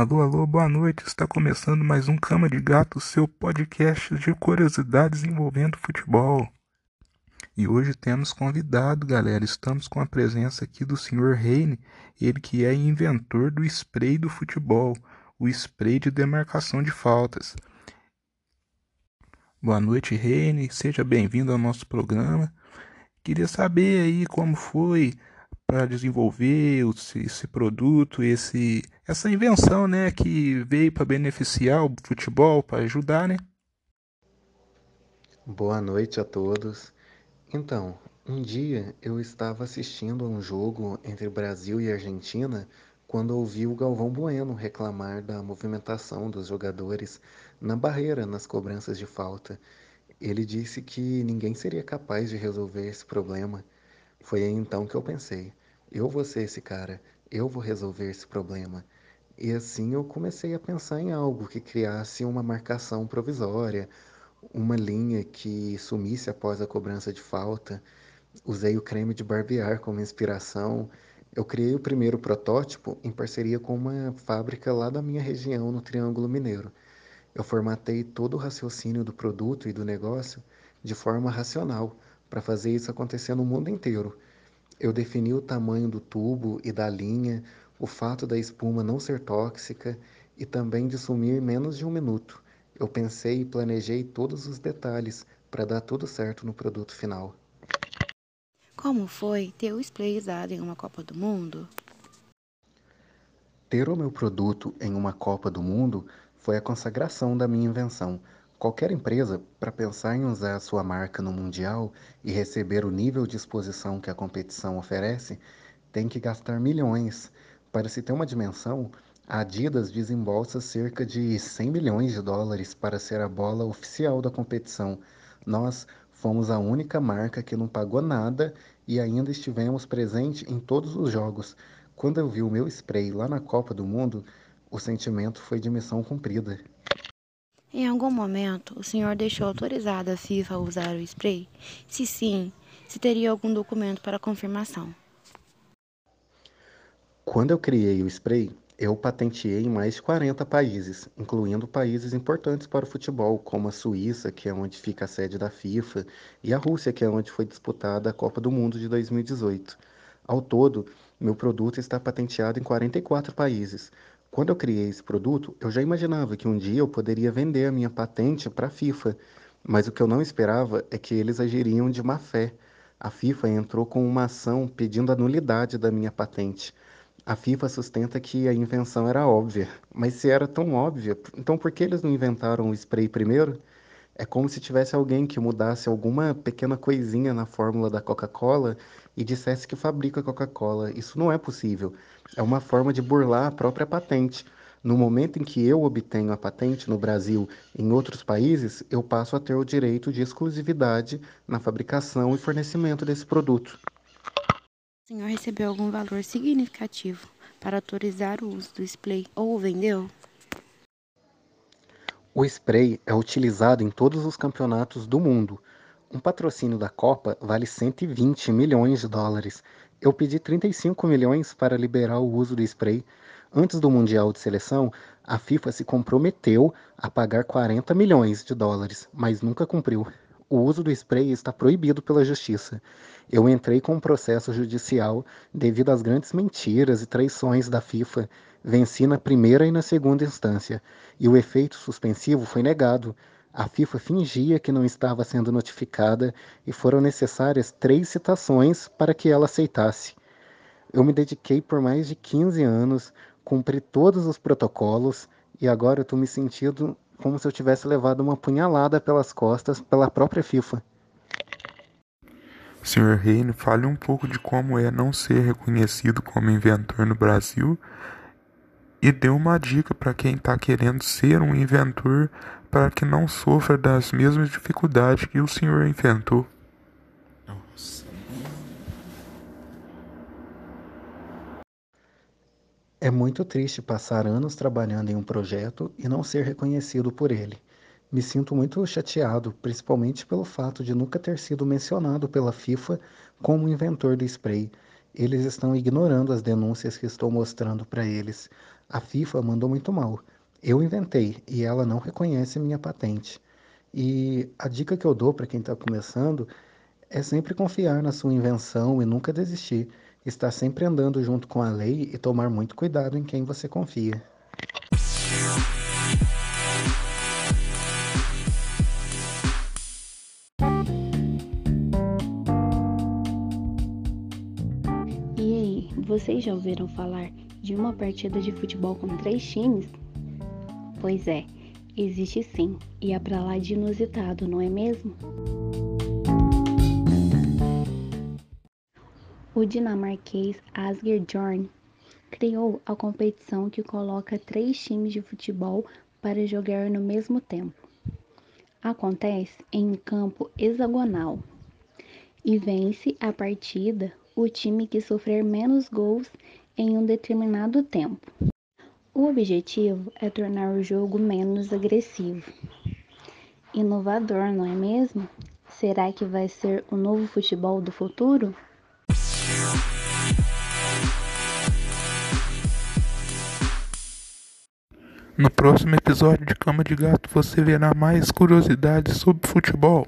Alô, alô, boa noite. Está começando mais um Cama de Gato, seu podcast de curiosidades envolvendo futebol. E hoje temos convidado, galera. Estamos com a presença aqui do Sr. Reine, ele que é inventor do spray do futebol, o spray de demarcação de faltas. Boa noite, Reine. Seja bem-vindo ao nosso programa. Queria saber aí como foi para desenvolver esse, esse, produto, esse, essa invenção, né, que veio para beneficiar o futebol, para ajudar, né? Boa noite a todos. Então, um dia eu estava assistindo a um jogo entre Brasil e Argentina quando ouvi o Galvão Bueno reclamar da movimentação dos jogadores na barreira nas cobranças de falta. Ele disse que ninguém seria capaz de resolver esse problema. Foi aí então que eu pensei: eu vou ser esse cara, eu vou resolver esse problema. E assim eu comecei a pensar em algo que criasse uma marcação provisória, uma linha que sumisse após a cobrança de falta. Usei o creme de barbear como inspiração. Eu criei o primeiro protótipo em parceria com uma fábrica lá da minha região, no Triângulo Mineiro. Eu formatei todo o raciocínio do produto e do negócio de forma racional, para fazer isso acontecer no mundo inteiro. Eu defini o tamanho do tubo e da linha, o fato da espuma não ser tóxica e também de sumir em menos de um minuto. Eu pensei e planejei todos os detalhes para dar tudo certo no produto final. Como foi ter o spray usado em uma Copa do Mundo? Ter o meu produto em uma Copa do Mundo foi a consagração da minha invenção. Qualquer empresa, para pensar em usar a sua marca no Mundial e receber o nível de exposição que a competição oferece, tem que gastar milhões. Para se ter uma dimensão, a Adidas desembolsa cerca de 100 milhões de dólares para ser a bola oficial da competição. Nós fomos a única marca que não pagou nada e ainda estivemos presentes em todos os jogos. Quando eu vi o meu spray lá na Copa do Mundo, o sentimento foi de missão cumprida. Em algum momento, o senhor deixou autorizada a FIFA a usar o spray? Se sim, se teria algum documento para confirmação? Quando eu criei o spray, eu patenteei em mais de 40 países, incluindo países importantes para o futebol, como a Suíça, que é onde fica a sede da FIFA, e a Rússia, que é onde foi disputada a Copa do Mundo de 2018. Ao todo, meu produto está patenteado em 44 países, quando eu criei esse produto, eu já imaginava que um dia eu poderia vender a minha patente para a FIFA, mas o que eu não esperava é que eles agiriam de má fé. A FIFA entrou com uma ação pedindo a nulidade da minha patente. A FIFA sustenta que a invenção era óbvia, mas se era tão óbvia, então por que eles não inventaram o spray primeiro? É como se tivesse alguém que mudasse alguma pequena coisinha na fórmula da Coca-Cola e dissesse que fabrica Coca-Cola. Isso não é possível. É uma forma de burlar a própria patente. No momento em que eu obtenho a patente no Brasil e em outros países, eu passo a ter o direito de exclusividade na fabricação e fornecimento desse produto. O senhor recebeu algum valor significativo para autorizar o uso do spray ou o vendeu? O spray é utilizado em todos os campeonatos do mundo, um patrocínio da Copa vale 120 milhões de dólares. Eu pedi 35 milhões para liberar o uso do spray. Antes do Mundial de Seleção, a FIFA se comprometeu a pagar 40 milhões de dólares, mas nunca cumpriu. O uso do spray está proibido pela justiça. Eu entrei com um processo judicial devido às grandes mentiras e traições da FIFA. Venci na primeira e na segunda instância, e o efeito suspensivo foi negado. A FIFA fingia que não estava sendo notificada e foram necessárias três citações para que ela aceitasse. Eu me dediquei por mais de 15 anos, cumpri todos os protocolos e agora eu estou me sentindo como se eu tivesse levado uma punhalada pelas costas pela própria FIFA. Sr. Reino, fale um pouco de como é não ser reconhecido como inventor no Brasil e dê uma dica para quem está querendo ser um inventor para que não sofra das mesmas dificuldades que o senhor enfrentou. É muito triste passar anos trabalhando em um projeto e não ser reconhecido por ele. Me sinto muito chateado, principalmente pelo fato de nunca ter sido mencionado pela FIFA como inventor do spray. Eles estão ignorando as denúncias que estou mostrando para eles. A FIFA mandou muito mal. Eu inventei e ela não reconhece minha patente. E a dica que eu dou para quem está começando é sempre confiar na sua invenção e nunca desistir. Estar sempre andando junto com a lei e tomar muito cuidado em quem você confia. E aí, vocês já ouviram falar de uma partida de futebol com três times? Pois é, existe sim, e é pra lá de inusitado, não é mesmo? O dinamarquês Asger Jorn criou a competição que coloca três times de futebol para jogar no mesmo tempo. Acontece em um campo hexagonal e vence a partida o time que sofrer menos gols em um determinado tempo. O objetivo é tornar o jogo menos agressivo. Inovador, não é mesmo? Será que vai ser o novo futebol do futuro? No próximo episódio de Cama de Gato você verá mais curiosidades sobre futebol.